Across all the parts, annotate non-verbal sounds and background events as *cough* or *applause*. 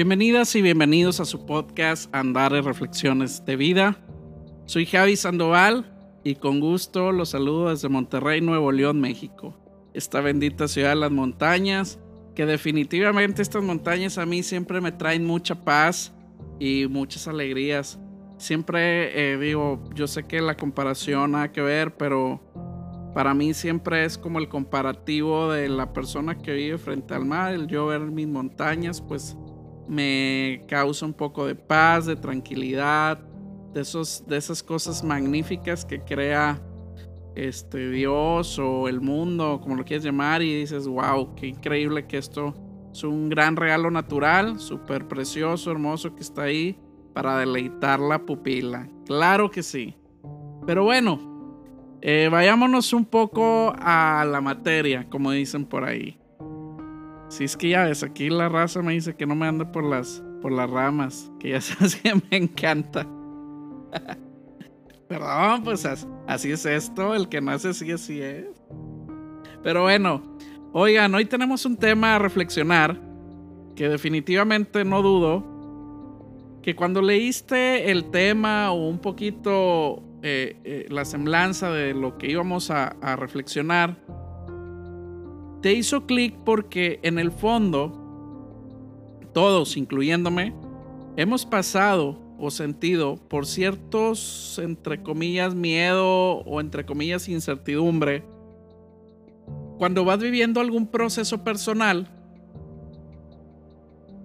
Bienvenidas y bienvenidos a su podcast Andares Reflexiones de Vida. Soy Javi Sandoval y con gusto los saludo desde Monterrey, Nuevo León, México. Esta bendita ciudad de las montañas, que definitivamente estas montañas a mí siempre me traen mucha paz y muchas alegrías. Siempre eh, digo, yo sé que la comparación ha que ver, pero para mí siempre es como el comparativo de la persona que vive frente al mar, el yo ver mis montañas, pues me causa un poco de paz, de tranquilidad, de, esos, de esas cosas magníficas que crea este Dios o el mundo, como lo quieras llamar, y dices, wow, qué increíble que esto es un gran regalo natural, súper precioso, hermoso que está ahí para deleitar la pupila. Claro que sí. Pero bueno, eh, vayámonos un poco a la materia, como dicen por ahí. Si es que ya ves, aquí la raza me dice que no me ande por las, por las ramas, que ya *laughs* sabes que me encanta. *laughs* Perdón, pues así es esto, el que nace así, así es. Pero bueno, oigan, hoy tenemos un tema a reflexionar que definitivamente no dudo que cuando leíste el tema o un poquito eh, eh, la semblanza de lo que íbamos a reflexionar, te hizo clic porque en el fondo, todos, incluyéndome, hemos pasado o sentido por ciertos, entre comillas, miedo o entre comillas, incertidumbre, cuando vas viviendo algún proceso personal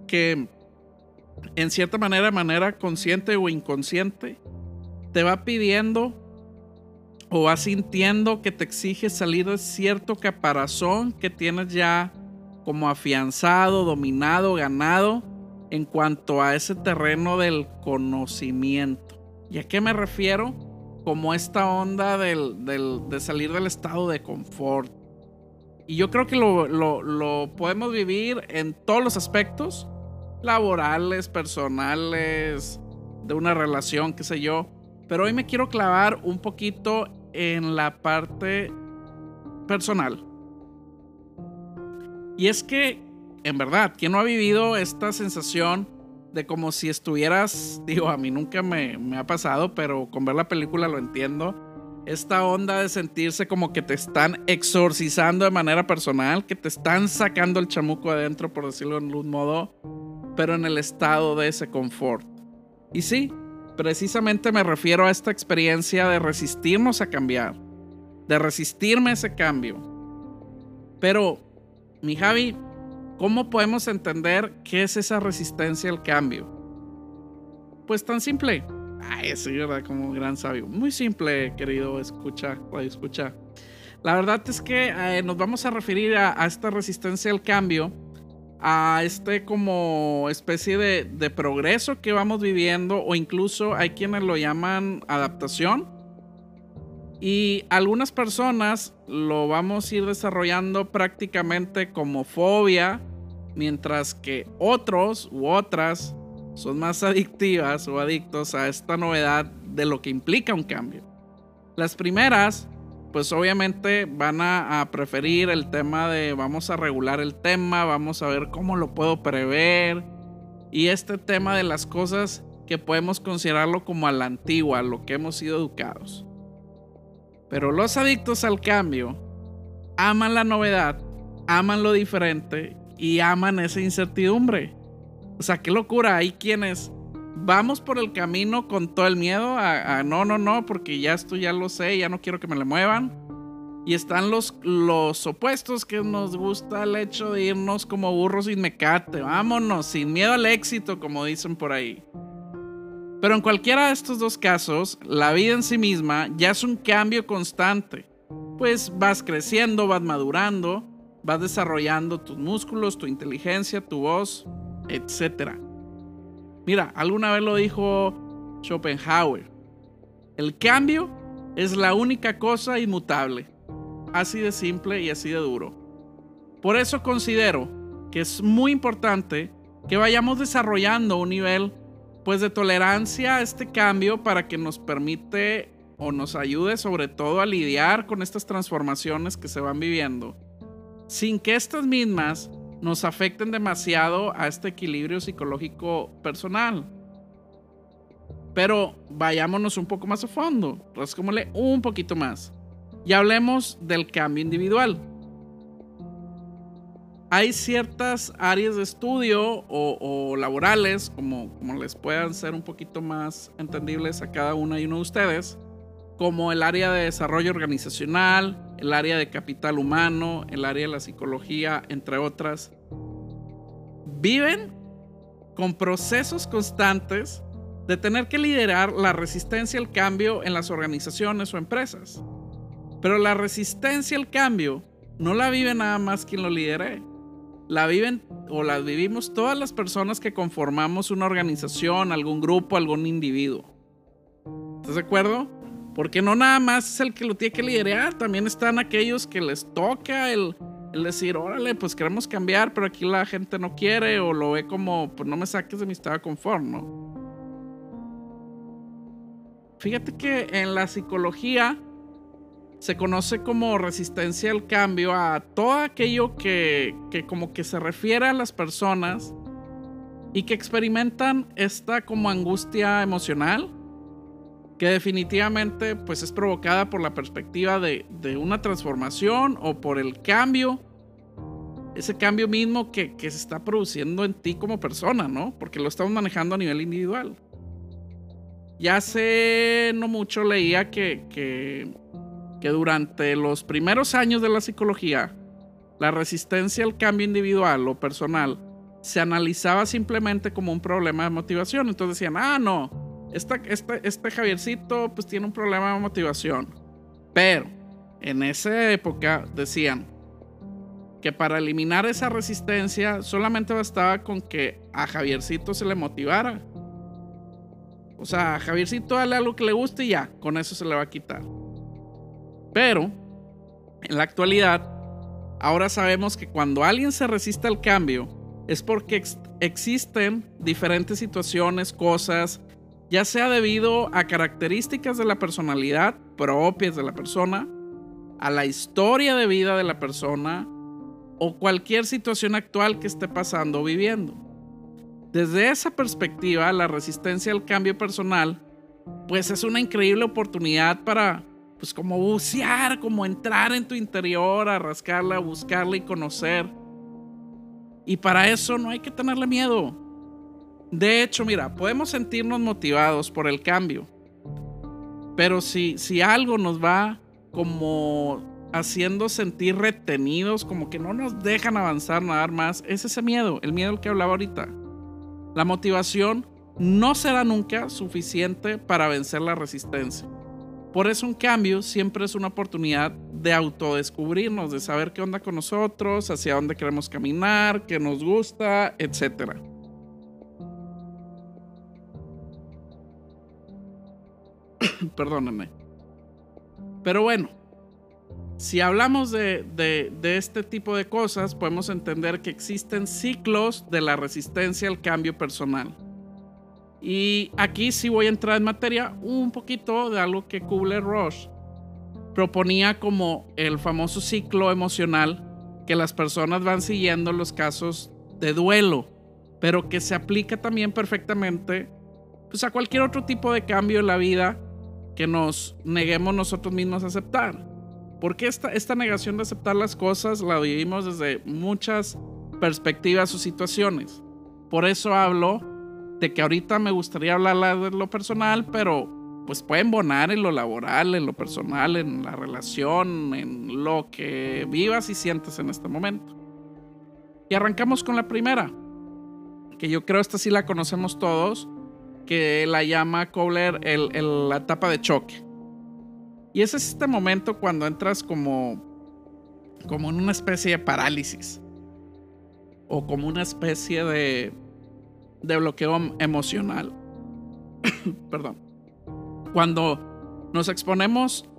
que en cierta manera, manera consciente o inconsciente, te va pidiendo o vas sintiendo que te exige salir de cierto caparazón que tienes ya como afianzado, dominado, ganado en cuanto a ese terreno del conocimiento. ¿Y a qué me refiero? Como esta onda de salir del estado de confort. Y yo creo que lo, lo podemos vivir en todos los aspectos, laborales, personales, de una relación, qué sé yo. Pero hoy me quiero clavar un poquito en la parte personal. Y es que, en verdad, ¿quién no ha vivido esta sensación de como si estuvieras, digo, a mí nunca me, me ha pasado, pero con ver la película lo entiendo, esta onda de sentirse como que te están exorcizando de manera personal, que te están sacando el chamuco adentro, por decirlo en un modo, pero en el estado de ese confort. Y sí, precisamente me refiero a esta experiencia de resistirnos a cambiar, de resistirme a ese cambio. Pero, mi Javi, ¿cómo podemos entender qué es esa resistencia al cambio? Pues tan simple. Ay, sí, ¿verdad? Como gran sabio. Muy simple, querido escucha, escucha. La verdad es que eh, nos vamos a referir a esta resistencia al cambio a este como especie de, progreso que vamos viviendo o incluso hay quienes lo llaman adaptación. Y algunas personas lo vamos a ir desarrollando prácticamente como fobia, mientras que otros u otras son más *laughs* adictivas o adictos a esta novedad de lo que implica un cambio. Las primeras pues obviamente van a, preferir el tema de vamos a regular el tema, vamos a ver cómo lo puedo prever. Y este tema de las cosas que podemos considerarlo como a la antigua, a lo que hemos sido educados. Pero los adictos al cambio aman la novedad, aman lo diferente y aman esa incertidumbre. O sea, qué locura. Hay quienes vamos por el camino con todo el miedo a, no, no, no, porque ya esto ya lo sé, ya no quiero que me le muevan. Y están los, los opuestos que nos gusta el hecho de irnos como burros sin mecate. Vámonos, sin miedo al éxito, como dicen por ahí. Pero en cualquiera de estos dos casos, la vida en sí misma ya es un cambio constante. Pues vas creciendo, vas madurando, vas desarrollando tus músculos, tu inteligencia, tu voz, etcétera. Mira, alguna vez lo dijo Schopenhauer. El cambio es la única cosa inmutable. Así de simple y así de duro. Por eso considero que es muy importante que vayamos desarrollando un nivel pues de tolerancia a este cambio para que nos permite o nos ayude sobre todo a lidiar con estas transformaciones que se van viviendo, sin que estas mismas nos afecten demasiado a este equilibrio psicológico personal. Pero vayámonos un poco más a fondo, rascémosle un poquito más y hablemos del cambio individual. Hay ciertas áreas de estudio o, laborales, como, como les puedan ser un poquito más entendibles a cada una y uno de ustedes, como el área de desarrollo organizacional, el área de capital humano, el área de la psicología, entre otras, viven con procesos constantes de tener que liderar la resistencia al cambio en las organizaciones o empresas. Pero la resistencia al cambio no la vive nada más quien lo lidere. La viven o la vivimos todas las personas que conformamos una organización, algún grupo, algún individuo. ¿Estás de acuerdo? Porque no nada más es el que lo tiene que liderar, también están aquellos que les toca el, decir, órale, pues queremos cambiar, pero aquí la gente no quiere o lo ve como, pues no me saques de mi estado de confort, ¿no? Fíjate que en la psicología se conoce como resistencia al cambio a todo aquello que, que como que se refiere a las personas y que experimentan esta como angustia emocional que definitivamente pues es provocada por la perspectiva de, una transformación o por el cambio, ese cambio mismo que, se está produciendo en ti como persona, ¿no? Porque lo estamos manejando a nivel individual. Ya hace no mucho leía que, que, que durante los primeros años de la psicología, la resistencia al cambio individual o personal se analizaba simplemente como un problema de motivación. Entonces decían, ah, no, este Javiercito pues tiene un problema de motivación. Pero en esa época decían que para eliminar esa resistencia solamente bastaba con que a Javiercito se le motivara. O sea, a Javiercito dale algo que le guste y ya, con eso se le va a quitar. Pero, en la actualidad, ahora sabemos que cuando alguien se resiste al cambio, es porque existen diferentes situaciones, cosas, ya sea debido a características de la personalidad propias de la persona, a la historia de vida de la persona o cualquier situación actual que esté pasando o viviendo. Desde esa perspectiva, la resistencia al cambio personal, pues es una increíble oportunidad para, pues como bucear, como entrar en tu interior, a rascarla, a buscarla y conocer. Y para eso no hay que tenerle miedo. De hecho, mira, podemos sentirnos motivados por el cambio, pero si, si algo nos va como haciendo sentir retenidos, como que no nos dejan avanzar nada más, es ese miedo, el miedo al que hablaba ahorita. La motivación no será nunca suficiente para vencer la resistencia. Por eso un cambio siempre es una oportunidad de autodescubrirnos, de saber qué onda con nosotros, hacia dónde queremos caminar, qué nos gusta, etcétera. Perdónenme. Pero bueno, si hablamos de, de, este tipo de cosas, podemos entender que existen ciclos de la resistencia al cambio personal. Y aquí sí voy a entrar en materia un poquito de algo que Kubler-Ross proponía como el famoso ciclo emocional que las personas van siguiendo los casos de duelo, pero que se aplica también perfectamente pues, a cualquier otro tipo de cambio en la vida que nos neguemos nosotros mismos a aceptar. Porque esta, esta negación de aceptar las cosas la vivimos desde muchas perspectivas o situaciones. Por eso hablo de que ahorita me gustaría hablar de lo personal, pero pues pueden bonar en lo laboral, en lo personal, en la relación, en lo que vivas y sientes en este momento. Y arrancamos con la primera, que yo creo esta sí la conocemos todos, que la llama Kohler el, la etapa de choque. Y ese es este momento cuando entras como, como en una especie de parálisis. O como una especie de, de bloqueo emocional. *coughs* Perdón. Cuando nos exponemos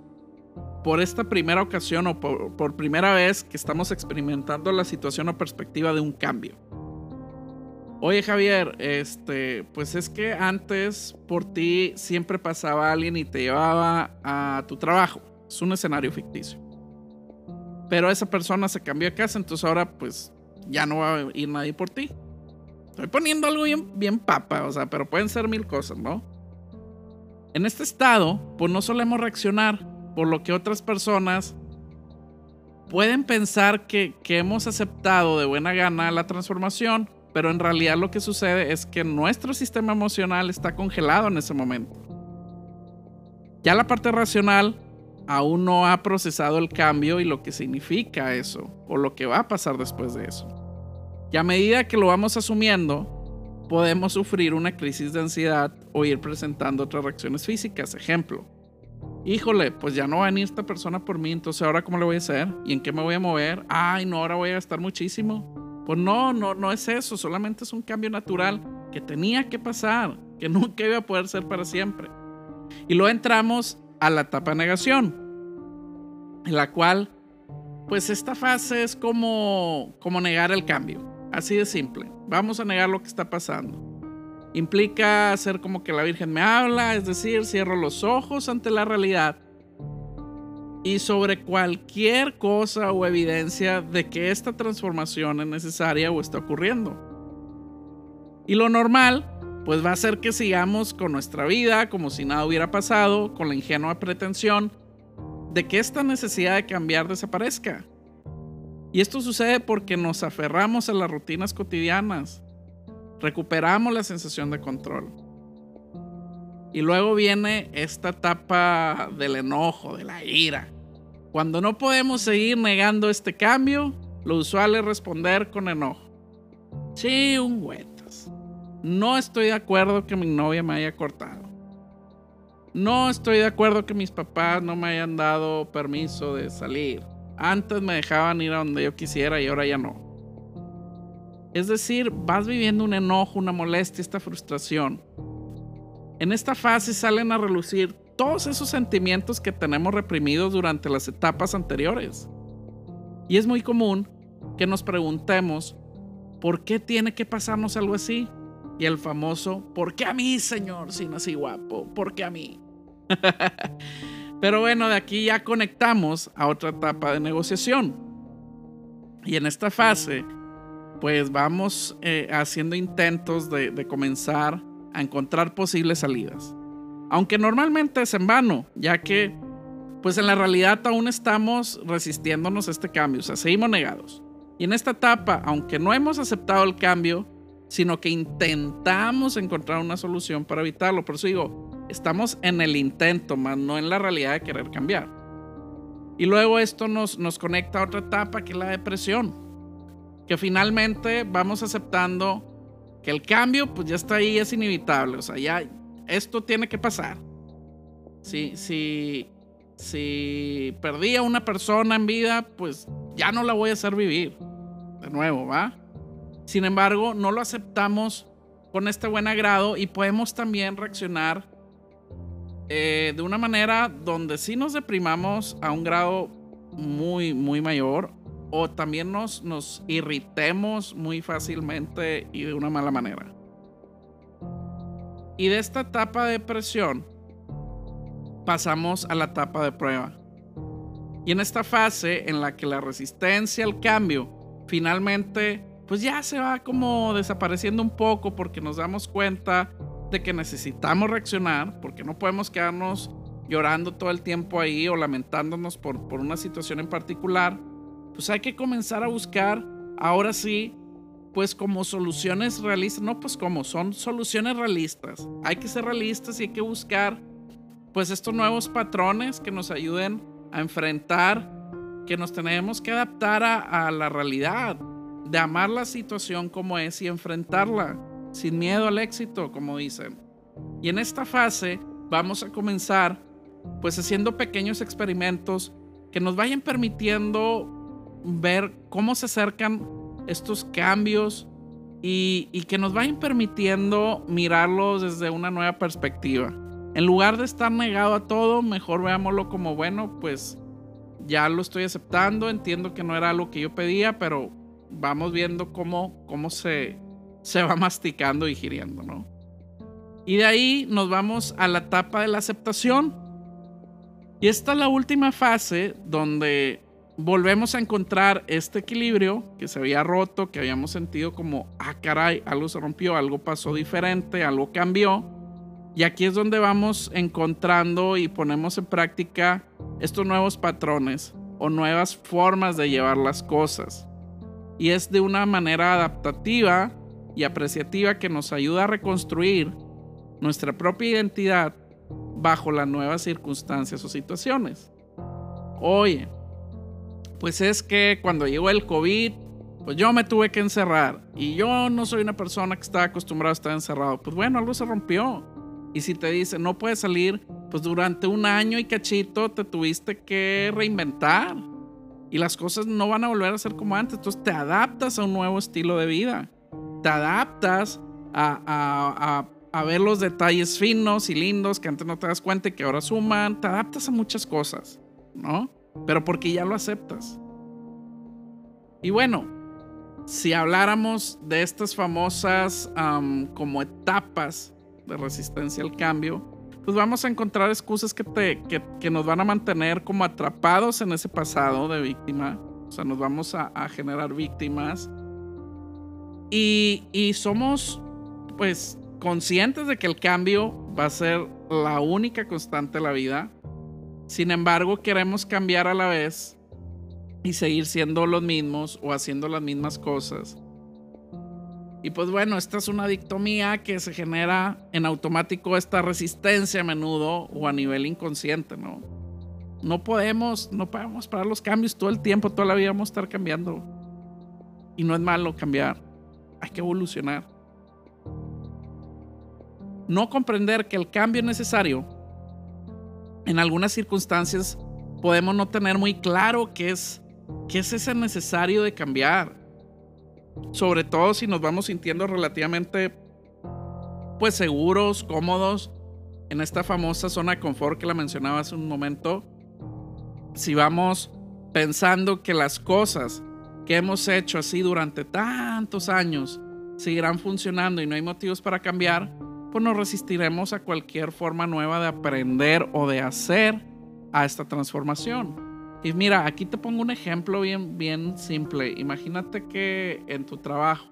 por esta primera ocasión o por, por primera vez que estamos experimentando la situación o perspectiva de un cambio. Oye Javier, este, pues es que antes por ti siempre pasaba alguien y te llevaba a tu trabajo. Es un escenario ficticio. Pero esa persona se cambió de casa, entonces ahora pues ya no va a ir nadie por ti. Estoy poniendo algo bien, bien papa, o sea, pero pueden ser mil cosas, ¿no? En este estado, pues no solemos reaccionar por lo que otras personas pueden pensar que, que hemos aceptado de buena gana la transformación, pero en realidad lo que sucede es que nuestro sistema emocional está congelado en ese momento. Ya la parte racional aún no ha procesado el cambio y lo que significa eso, o lo que va a pasar después de eso. Y a medida que lo vamos asumiendo, podemos sufrir una crisis de ansiedad o ir presentando otras reacciones físicas. Ejemplo, híjole, pues ya no va a venir esta persona por mí, entonces ahora cómo le voy a hacer y en qué me voy a mover. Ay, no, ahora voy a gastar muchísimo. Pues no, no, no es eso, solamente es un cambio natural que tenía que pasar, que *laughs* nunca iba a poder ser para siempre. Y luego entramos a la etapa negación, en la cual, pues esta fase es como, como negar el cambio, así de simple. Vamos a negar lo que está pasando. Implica hacer como que la Virgen me habla, es decir, cierro los ojos ante la realidad y sobre cualquier cosa o evidencia de que esta transformación es necesaria o está ocurriendo. Y lo normal pues va a ser que sigamos con nuestra vida como si nada hubiera pasado, con la ingenua pretensión de que esta necesidad de cambiar desaparezca. Y esto sucede porque nos aferramos a las rutinas cotidianas, recuperamos la sensación de control. Y luego viene esta etapa del enojo, de la ira. Cuando no podemos seguir negando este cambio, lo usual es responder con enojo. Sí, un no estoy de acuerdo que mi novia me haya cortado. No estoy de acuerdo que mis papás no me hayan dado permiso de salir. Antes me dejaban ir a donde yo quisiera y ahora ya no. Es decir, vas viviendo un enojo, una molestia, esta frustración. En esta fase salen a relucir todos esos sentimientos que tenemos reprimidos durante las etapas anteriores. Y es muy común que nos preguntemos, ¿por qué tiene que pasarnos algo así? Y el famoso, ¿por qué a mí, señor, si nací guapo? ¿Por qué a mí? *laughs* Pero bueno, de aquí ya conectamos a otra etapa de negociación. Y en esta fase, pues vamos eh, haciendo intentos de comenzar a encontrar posibles salidas. Aunque normalmente es en vano, ya que pues en la realidad aún estamos resistiéndonos a este cambio, o sea, seguimos negados. Y en esta etapa, aunque no hemos aceptado el cambio, sino que intentamos encontrar una solución para evitarlo. Por eso digo, estamos en el intento, más no en la realidad de querer cambiar. Y luego esto nos, nos conecta a otra etapa que es la depresión, que finalmente vamos aceptando que el cambio pues ya está ahí, es inevitable, o sea, ya esto tiene que pasar. Si, si, si perdí a una persona en vida, pues ya no la voy a hacer vivir. De nuevo, ¿va? Sin embargo, no lo aceptamos con este buen agrado y podemos también reaccionar eh, de una manera donde sí nos deprimamos a un grado muy, muy mayor o también nos, nos irritemos muy fácilmente y de una mala manera. Y de esta etapa de depresión pasamos a la etapa de prueba. Y en esta fase en la que la resistencia al cambio finalmente pues ya se va como desapareciendo un poco porque nos damos cuenta de que necesitamos reaccionar, porque no podemos quedarnos llorando todo el tiempo ahí o lamentándonos por, por una situación en particular, pues hay que comenzar a buscar, ahora sí, pues como soluciones realistas, no pues como, son soluciones realistas. Hay que ser realistas y hay que buscar pues estos nuevos patrones que nos ayuden a enfrentar, que nos tenemos que adaptar a, a la realidad, de amar la situación como es y enfrentarla sin miedo al éxito, como dicen. Y en esta fase vamos a comenzar pues haciendo pequeños experimentos que nos vayan permitiendo ver cómo se acercan estos cambios y, que nos vayan permitiendo mirarlos desde una nueva perspectiva. En lugar de estar negado a todo, mejor veámoslo como bueno, pues ya lo estoy aceptando, entiendo que no era lo que yo pedía, pero vamos viendo cómo, cómo se, se va masticando y giriendo, ¿no? Y de ahí nos vamos a la etapa de la aceptación. Y esta es la última fase donde volvemos a encontrar este equilibrio que se había roto, que habíamos sentido como, ah, caray, algo se rompió, algo pasó diferente, algo cambió. Y aquí es donde vamos encontrando y ponemos en práctica estos nuevos patrones o nuevas formas de llevar las cosas. Y es de una manera adaptativa y apreciativa que nos ayuda a reconstruir nuestra propia identidad bajo las nuevas circunstancias o situaciones. Oye, pues es que cuando llegó el COVID, pues yo me tuve que encerrar y yo no soy una persona que está acostumbrada a estar encerrado. Pues bueno, algo se rompió. Y si te dicen no puedes salir, pues durante un año y cachito te tuviste que reinventar. Y las cosas no van a volver a ser como antes. Entonces te adaptas a un nuevo estilo de vida. Te adaptas a, a, a, a ver los detalles finos y lindos que antes no te das cuenta y que ahora suman. Te adaptas a muchas cosas, ¿no? Pero porque ya lo aceptas. Y bueno, si habláramos de estas famosas como etapas de resistencia al cambio, pues vamos a encontrar excusas que, te, que, nos van a mantener como atrapados en ese pasado de víctima. O sea, nos vamos a, generar víctimas. Y, y somos, pues, conscientes de que el cambio va a ser la única constante de la vida sin embargo, queremos cambiar a la vez y seguir siendo los mismos o haciendo las mismas cosas. Y pues bueno, esta es una dictomía que se genera en automático esta resistencia a menudo o a nivel inconsciente, ¿no? No podemos, no podemos parar los cambios todo el tiempo, toda la vida vamos a estar cambiando. Y no es malo cambiar, hay que evolucionar. No comprender que el cambio es necesario en algunas circunstancias podemos no tener muy claro qué es, qué es ese necesario de cambiar. Sobre todo si nos vamos sintiendo relativamente pues seguros, cómodos en esta famosa zona de confort que la mencionaba hace un momento. Si vamos pensando que las cosas que hemos hecho así durante tantos años seguirán funcionando y no hay motivos para cambiar, pues nos resistiremos a cualquier forma nueva de aprender o de hacer a esta transformación. Y mira, aquí te pongo un ejemplo bien, bien simple. Imagínate que en tu trabajo,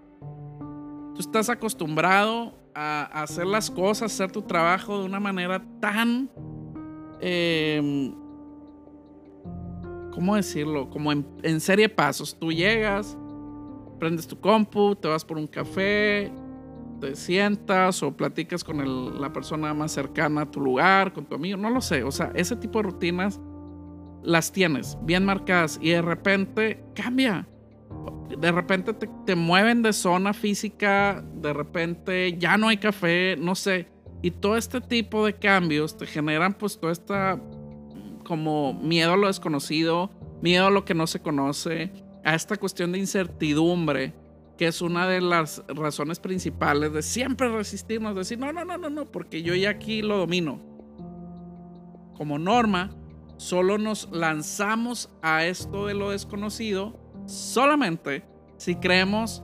tú estás acostumbrado a hacer las cosas, hacer tu trabajo de una manera tan... Em, ¿Cómo decirlo? Como en, en serie de pasos. Tú llegas, prendes tu compu, te vas por un café, te sientas o platicas con la persona más cercana a tu lugar, con tu amigo, no lo sé. O sea, ese tipo de rutinas las tienes bien marcadas y de repente cambia. De repente te, te mueven de zona física, de repente ya no hay café, no sé. Y todo este tipo de cambios te generan pues toda esta como miedo a lo desconocido, miedo a lo que no se conoce, a esta cuestión de incertidumbre que es una de las razones principales de siempre resistirnos, decir, no, no, no, no, no, porque yo ya aquí lo domino. Como norma, solo nos lanzamos a esto de lo desconocido solamente si creemos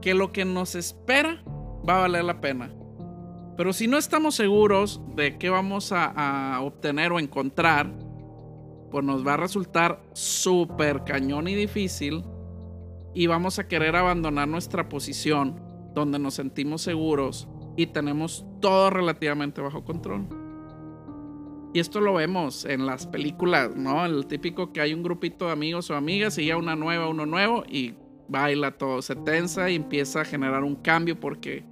que lo que nos espera va a valer la pena. Pero si no estamos seguros de qué vamos a, a obtener o encontrar, pues nos va a resultar súper cañón y difícil y vamos a querer abandonar nuestra posición donde nos sentimos seguros y tenemos todo relativamente bajo control. Y esto lo vemos en las películas, ¿no? El típico que hay un grupito de amigos o amigas y ya una nueva, uno nuevo y baila todo, se tensa y empieza a generar un cambio porque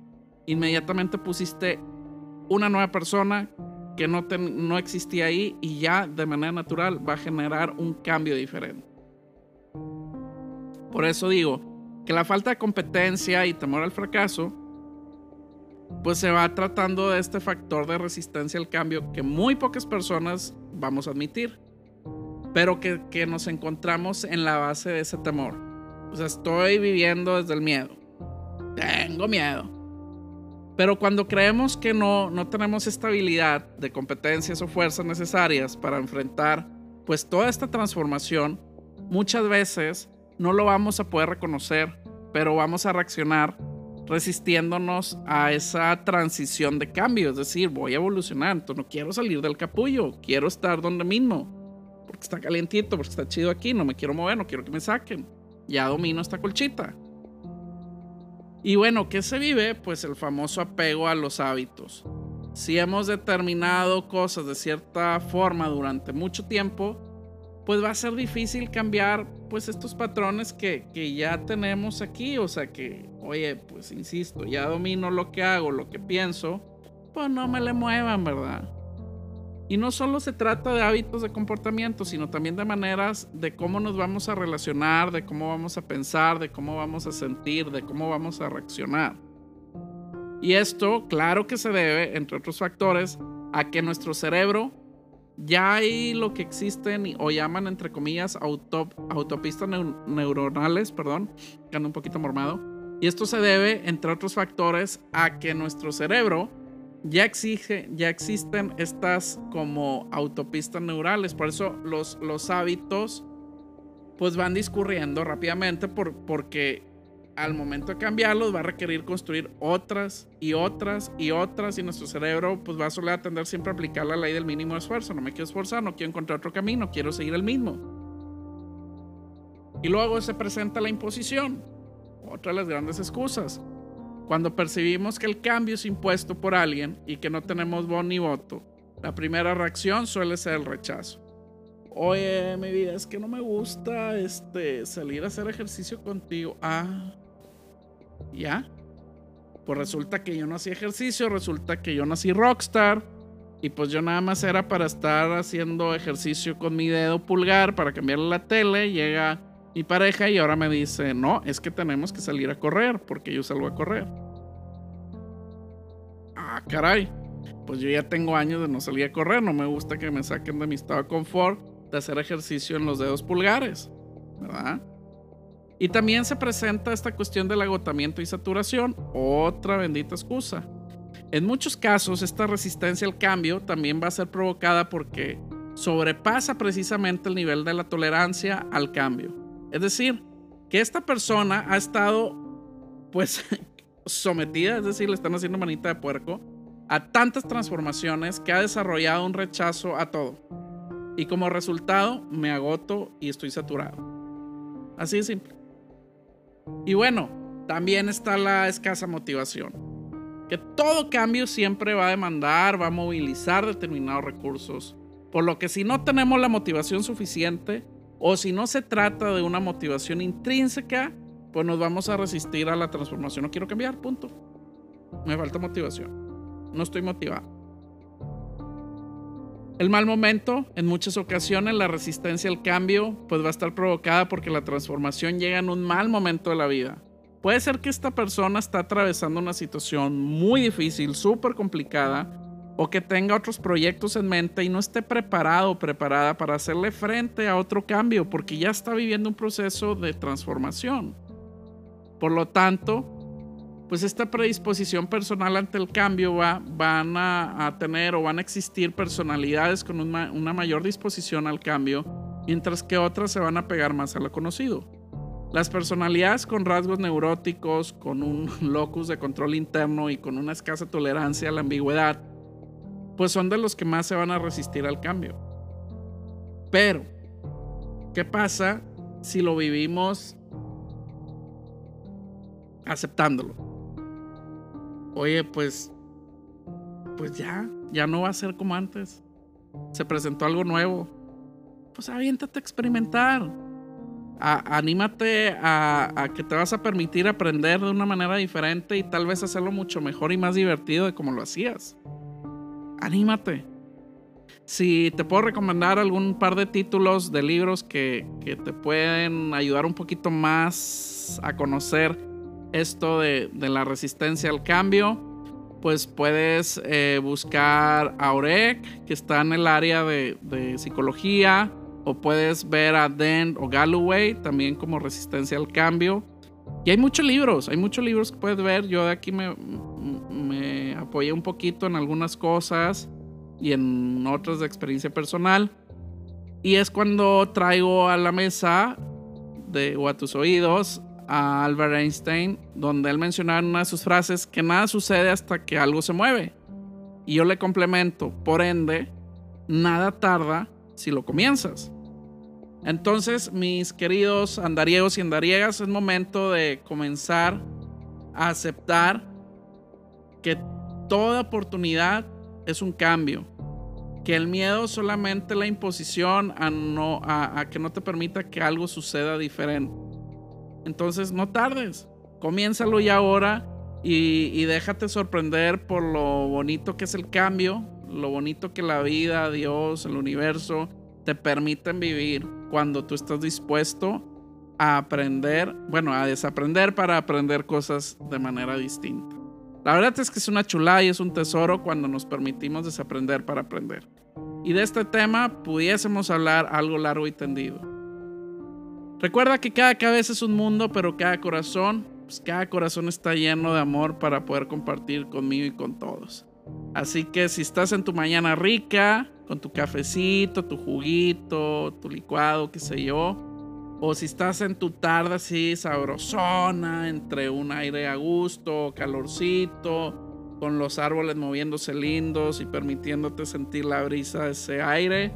inmediatamente pusiste una nueva persona que no, no existía ahí y ya de manera natural va a generar un cambio diferente. Por eso digo que la falta de competencia y temor al fracaso, pues se va tratando de este factor de resistencia al cambio que muy pocas personas vamos a admitir, pero que, que nos encontramos en la base de ese temor. O sea, estoy viviendo desde el miedo. Tengo miedo. Pero cuando creemos que no, no tenemos estabilidad de competencias o fuerzas necesarias para enfrentar pues toda esta transformación, muchas veces no lo vamos a poder reconocer, pero vamos a reaccionar resistiéndonos a esa transición de cambio. Es decir, voy a evolucionar, no quiero salir del capullo, quiero estar donde mismo. Porque está calientito, porque está chido aquí, no me quiero mover, no quiero que me saquen. Ya domino esta colchita. Y bueno, ¿qué se vive? Pues el famoso apego a los hábitos. Si hemos determinado cosas de cierta forma durante mucho tiempo, pues va a ser difícil cambiar pues estos patrones que, que, ya tenemos aquí. O sea que, oye, pues insisto, ya domino lo que hago, lo que pienso, pues no me le muevan, ¿verdad? Y no solo se trata de hábitos de comportamiento, sino también de maneras de cómo nos vamos a relacionar, de cómo vamos a pensar, de cómo vamos a sentir, de cómo vamos a reaccionar. Y esto, claro que se debe, entre otros factores, a que nuestro cerebro ya hay lo que existen o llaman entre comillas autopistas neuronales, perdón, que ando un poquito mormado. Y esto se debe, entre otros factores, a que nuestro cerebro ya, exige, ya existen estas como autopistas neurales. Por eso los, los hábitos pues van discurriendo rápidamente por, porque al momento de cambiarlos va a requerir construir otras y otras y otras y nuestro cerebro pues va a suele atender siempre a aplicar la ley del mínimo esfuerzo. No me quiero esforzar, no quiero encontrar otro camino, quiero seguir el mismo. Y luego se presenta la imposición, otra de las grandes excusas. Cuando percibimos que el cambio es impuesto por alguien y que no tenemos voz ni voto, la primera reacción suele ser el rechazo. Oye, mi vida, es que no me gusta este, salir a hacer ejercicio contigo. Ah, ya. Pues resulta que yo no hacía ejercicio, resulta que yo nací rockstar. Y pues yo nada más era para estar haciendo ejercicio con mi dedo pulgar para cambiarle la tele. Llega mi pareja y ahora me dice, no, es que tenemos que salir a correr porque yo salgo a correr. Ah, caray. Pues yo ya tengo años de no salir a correr, no me gusta que me saquen de mi estado de confort de hacer ejercicio en los dedos pulgares, ¿verdad? Y también se presenta esta cuestión del agotamiento y saturación, otra bendita excusa. En muchos casos, esta resistencia al cambio también va a ser provocada porque sobrepasa precisamente el nivel de la tolerancia al cambio. Es decir, que esta persona ha estado pues *laughs* sometida, es decir, le están haciendo manita de puerco, a tantas transformaciones que ha desarrollado un rechazo a todo. Y como resultado, me agoto y estoy saturado. Así de simple. Y bueno, también está la escasa motivación. Que todo cambio siempre va a demandar, va a movilizar determinados recursos. Por lo que si no tenemos la motivación suficiente, o si no se trata de una motivación intrínseca, pues nos vamos a resistir a la transformación. No quiero cambiar, punto. Me falta motivación. No estoy motivado. El mal momento, en muchas ocasiones la resistencia al cambio, pues va a estar provocada porque la transformación llega en un mal momento de la vida. Puede ser que esta persona está atravesando una situación muy difícil, súper complicada, o que tenga otros proyectos en mente y no esté preparado o preparada para hacerle frente a otro cambio porque ya está viviendo un proceso de transformación. Por lo tanto, pues esta predisposición personal ante el cambio va, van a, tener o van a existir personalidades con una, una mayor disposición al cambio, mientras que otras se van a pegar más a lo conocido. Las personalidades con rasgos neuróticos, con un *laughs* locus de control interno y con una escasa tolerancia a la ambigüedad, pues son de los que más se van a resistir al cambio. Pero, ¿qué pasa si lo vivimos aceptándolo? Oye, pues, pues ya, ya no va a ser como antes. Se presentó algo nuevo. Pues aviéntate a experimentar. anímate a, a, que te vas a permitir aprender de una manera diferente y tal vez hacerlo mucho mejor y más divertido de como lo hacías anímate. Si te puedo recomendar algún par de títulos de libros que, te pueden ayudar un poquito más a conocer esto de, la resistencia al cambio, pues puedes eh, buscar a Orek, que está en el área de, psicología, o puedes ver a Den o Galloway, también como resistencia al cambio. Y hay muchos libros, hay muchos libros que puedes ver. Yo de aquí me, me apoyé un poquito en algunas cosas y en otras de experiencia personal. Y es cuando traigo a la mesa de, o a tus oídos a Albert Einstein, donde él mencionaba en una de sus frases que nada sucede hasta que algo se mueve. Y yo le complemento, por ende, nada tarda si lo comienzas. Entonces, mis queridos andariegos y andariegas, es momento de comenzar a aceptar que toda oportunidad es un cambio. Que el miedo solamente la imposición a, no, a, que no te permita que algo suceda diferente. Entonces no tardes, comiénzalo ya ahora y, y déjate sorprender por lo bonito que es el cambio, lo bonito que la vida, Dios, el universo te permiten vivir cuando tú estás dispuesto a aprender, bueno, a desaprender para aprender cosas de manera distinta. La verdad es que es una chulada y es un tesoro cuando nos permitimos desaprender para aprender. Y de este tema pudiésemos hablar algo largo y tendido. Recuerda que cada cabeza es un mundo, pero cada corazón, pues cada corazón está lleno de amor para poder compartir conmigo y con todos. Así que si estás en tu mañana rica, con tu cafecito, tu juguito, tu licuado, qué sé yo, o si estás en tu tarde así sabrosona, entre un aire a gusto, calorcito, con los árboles moviéndose lindos y permitiéndote sentir la brisa de ese aire,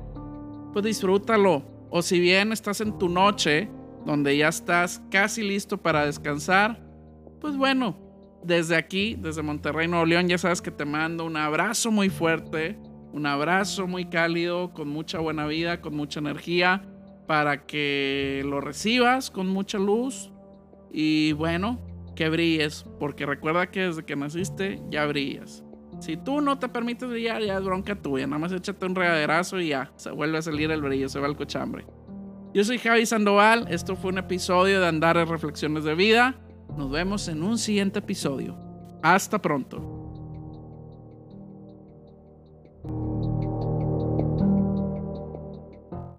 pues disfrútalo. O si bien estás en tu noche, donde ya estás casi listo para descansar, pues bueno, desde aquí, desde Monterrey, Nuevo León, ya sabes que te mando un abrazo muy fuerte, un abrazo muy cálido, con mucha buena vida, con mucha energía para que lo recibas con mucha luz y bueno, que brilles, porque recuerda que desde que naciste ya brillas. Si tú no te permites brillar, ya es bronca tuya, nada más échate un regaderazo y ya, se vuelve a salir el brillo, se va el cochambre. Yo soy Javi Sandoval, esto fue un episodio de Andares Reflexiones de Vida. Nos vemos en un siguiente episodio. Hasta pronto.